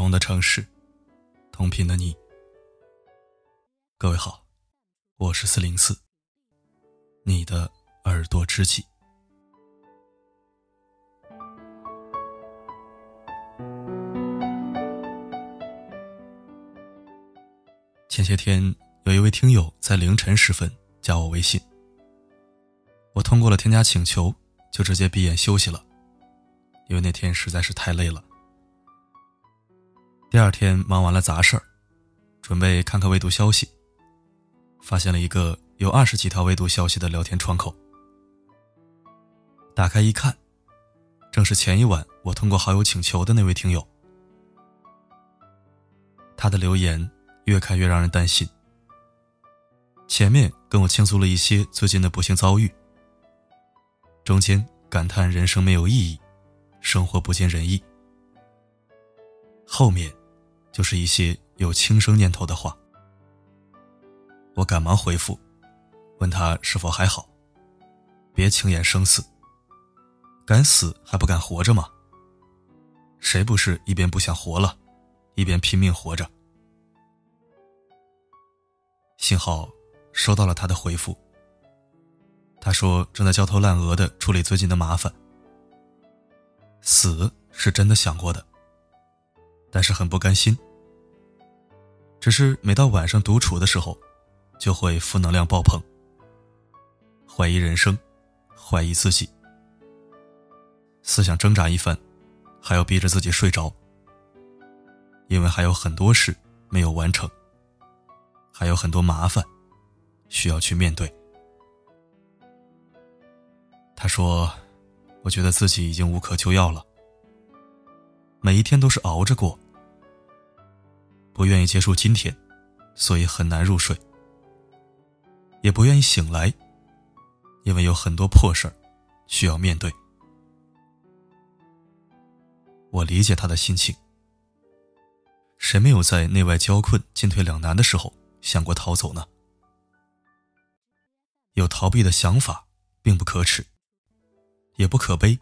同的城市，同频的你。各位好，我是四零四，你的耳朵知己。前些天，有一位听友在凌晨时分加我微信，我通过了添加请求，就直接闭眼休息了，因为那天实在是太累了。第二天忙完了杂事儿，准备看看未读消息，发现了一个有二十几条未读消息的聊天窗口。打开一看，正是前一晚我通过好友请求的那位听友。他的留言越看越让人担心。前面跟我倾诉了一些最近的不幸遭遇，中间感叹人生没有意义，生活不尽人意，后面。就是一些有轻生念头的话，我赶忙回复，问他是否还好，别轻言生死，敢死还不敢活着吗？谁不是一边不想活了，一边拼命活着？幸好收到了他的回复，他说正在焦头烂额的处理最近的麻烦，死是真的想过的。但是很不甘心，只是每到晚上独处的时候，就会负能量爆棚，怀疑人生，怀疑自己，思想挣扎一番，还要逼着自己睡着，因为还有很多事没有完成，还有很多麻烦需要去面对。他说：“我觉得自己已经无可救药了。”每一天都是熬着过，不愿意结束今天，所以很难入睡；也不愿意醒来，因为有很多破事儿需要面对。我理解他的心情。谁没有在内外交困、进退两难的时候想过逃走呢？有逃避的想法，并不可耻，也不可悲。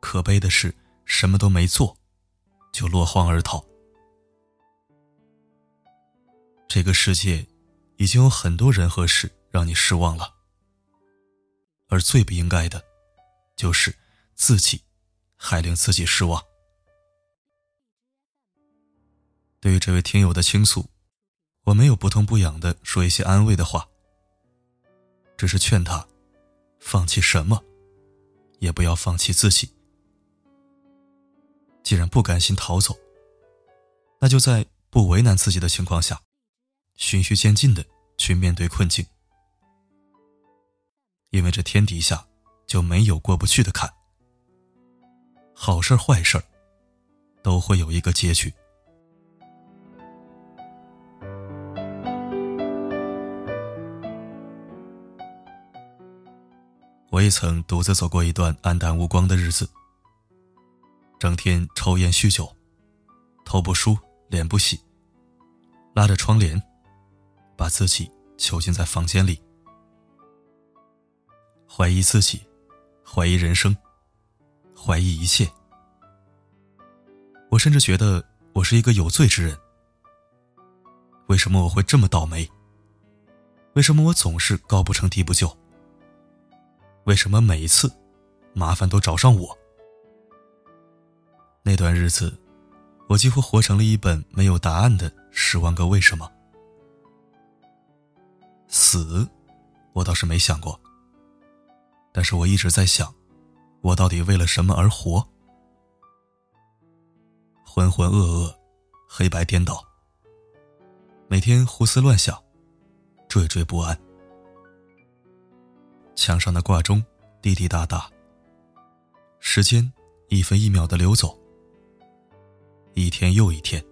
可悲的是。什么都没做，就落荒而逃。这个世界已经有很多人和事让你失望了，而最不应该的，就是自己还令自己失望。对于这位听友的倾诉，我没有不痛不痒的说一些安慰的话，只是劝他，放弃什么，也不要放弃自己。既然不甘心逃走，那就在不为难自己的情况下，循序渐进的去面对困境。因为这天底下就没有过不去的坎，好事坏事都会有一个结局。我也曾独自走过一段黯淡无光的日子。整天抽烟酗酒，头不梳脸不洗，拉着窗帘，把自己囚禁在房间里，怀疑自己，怀疑人生，怀疑一切。我甚至觉得我是一个有罪之人。为什么我会这么倒霉？为什么我总是高不成低不就？为什么每一次麻烦都找上我？那段日子，我几乎活成了一本没有答案的十万个为什么。死，我倒是没想过。但是我一直在想，我到底为了什么而活？浑浑噩噩，黑白颠倒，每天胡思乱想，惴惴不安。墙上的挂钟滴滴答答，时间一分一秒的流走。一天又一天，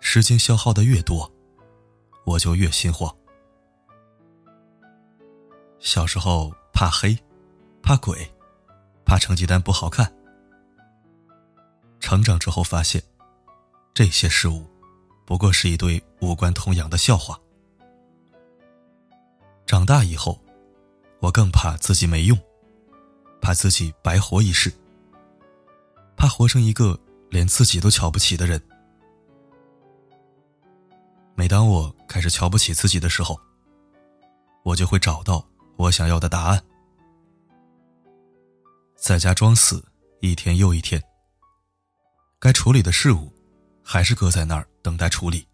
时间消耗的越多，我就越心慌。小时候怕黑，怕鬼，怕成绩单不好看。成长之后发现，这些事物不过是一堆无关痛痒的笑话。长大以后，我更怕自己没用，怕自己白活一世，怕活成一个。连自己都瞧不起的人。每当我开始瞧不起自己的时候，我就会找到我想要的答案。在家装死一天又一天，该处理的事物还是搁在那儿等待处理，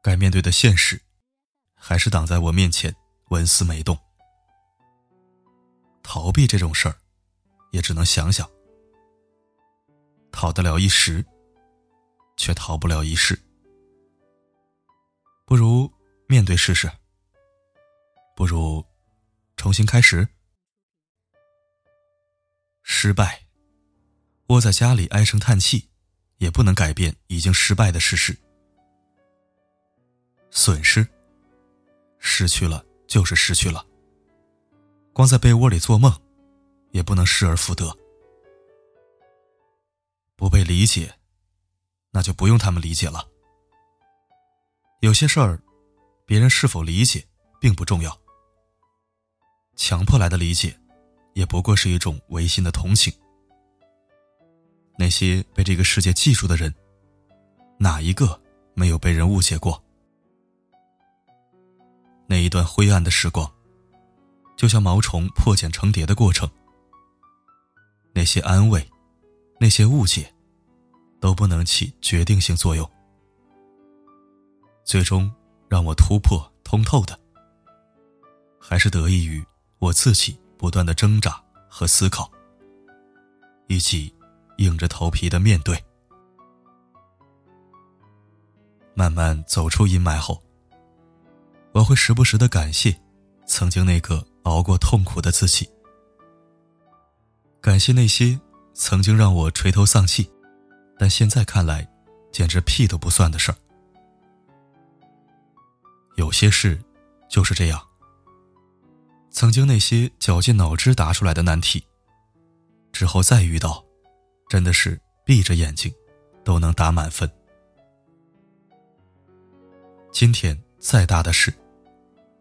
该面对的现实还是挡在我面前纹丝没动。逃避这种事儿，也只能想想，逃得了一时，却逃不了一世。不如面对试试。不如重新开始。失败，窝在家里唉声叹气，也不能改变已经失败的事实。损失，失去了就是失去了。光在被窝里做梦，也不能失而复得。不被理解，那就不用他们理解了。有些事儿，别人是否理解并不重要。强迫来的理解，也不过是一种违心的同情。那些被这个世界记住的人，哪一个没有被人误解过？那一段灰暗的时光，就像毛虫破茧成蝶的过程。那些安慰，那些误解，都不能起决定性作用。最终让我突破通透的，还是得益于。我自己不断的挣扎和思考，以及硬着头皮的面对。慢慢走出阴霾后，我会时不时的感谢曾经那个熬过痛苦的自己，感谢那些曾经让我垂头丧气，但现在看来简直屁都不算的事儿。有些事就是这样。曾经那些绞尽脑汁答出来的难题，之后再遇到，真的是闭着眼睛都能打满分。今天再大的事，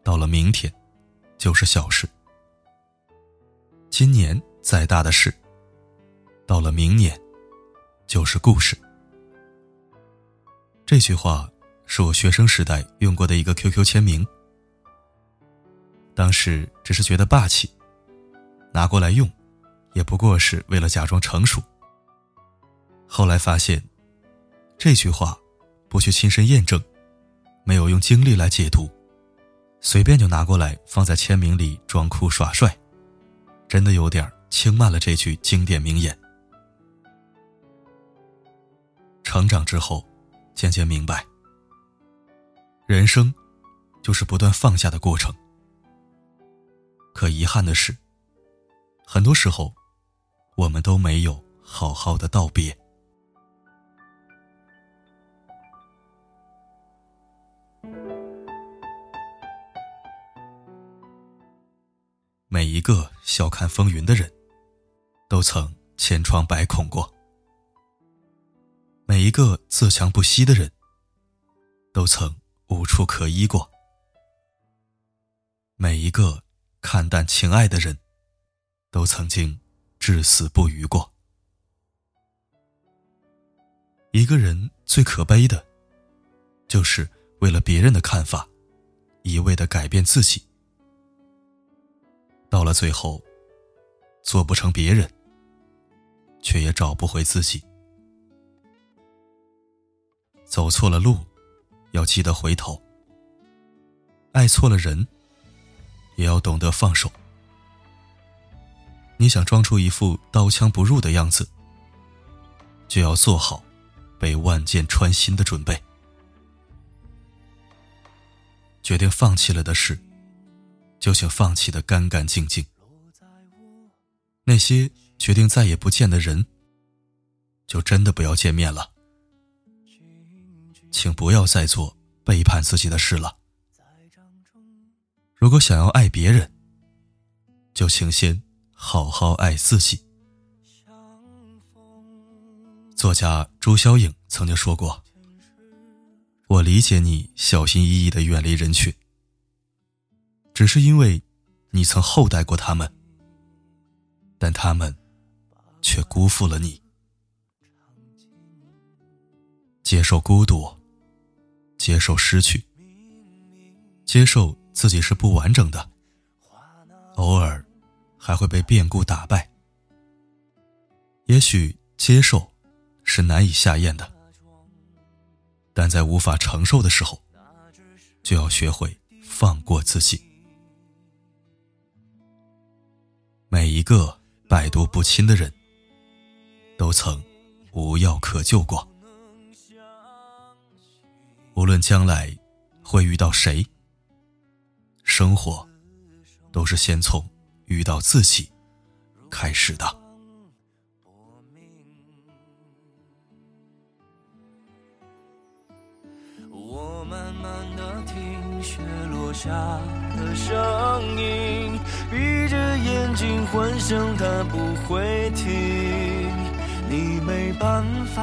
到了明天就是小事；今年再大的事，到了明年就是故事。这句话是我学生时代用过的一个 QQ 签名。当时只是觉得霸气，拿过来用，也不过是为了假装成熟。后来发现，这句话不去亲身验证，没有用经历来解读，随便就拿过来放在签名里装酷耍帅，真的有点轻慢了这句经典名言。成长之后，渐渐明白，人生就是不断放下的过程。可遗憾的是，很多时候，我们都没有好好的道别。每一个笑看风云的人，都曾千疮百孔过；每一个自强不息的人，都曾无处可依过；每一个。看淡情爱的人，都曾经至死不渝过。一个人最可悲的，就是为了别人的看法，一味的改变自己，到了最后，做不成别人，却也找不回自己。走错了路，要记得回头；爱错了人。也要懂得放手。你想装出一副刀枪不入的样子，就要做好被万箭穿心的准备。决定放弃了的事，就请放弃的干干净净。那些决定再也不见的人，就真的不要见面了。请不要再做背叛自己的事了。如果想要爱别人，就请先好好爱自己。作家朱萧影曾经说过：“我理解你小心翼翼的远离人群，只是因为你曾厚待过他们，但他们却辜负了你。”接受孤独，接受失去，接受自己是不完整的，偶尔还会被变故打败。也许接受是难以下咽的，但在无法承受的时候，就要学会放过自己。每一个百毒不侵的人，都曾无药可救过。无论将来会遇到谁，生活都是先从遇到自己开始的。我慢慢的听雪落下的声音，闭着眼睛幻想它不会停。你没办法，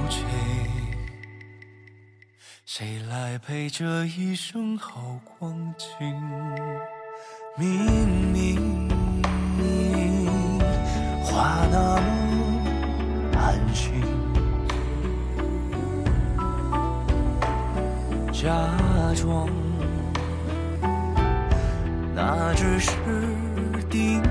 谁来陪这一生好光景？明明话那么安心，假装那只是定。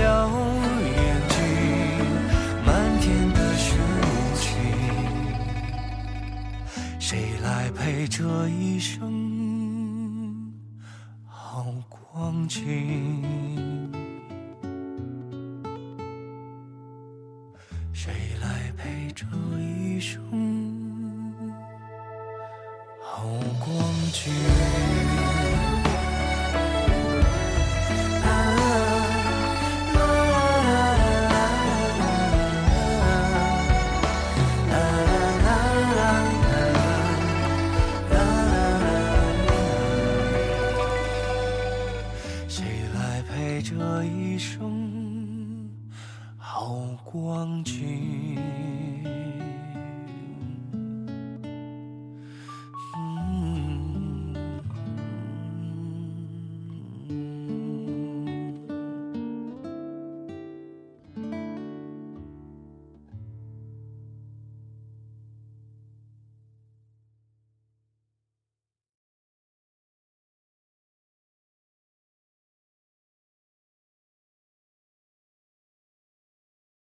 这一生好光景，谁来陪这一生好光景？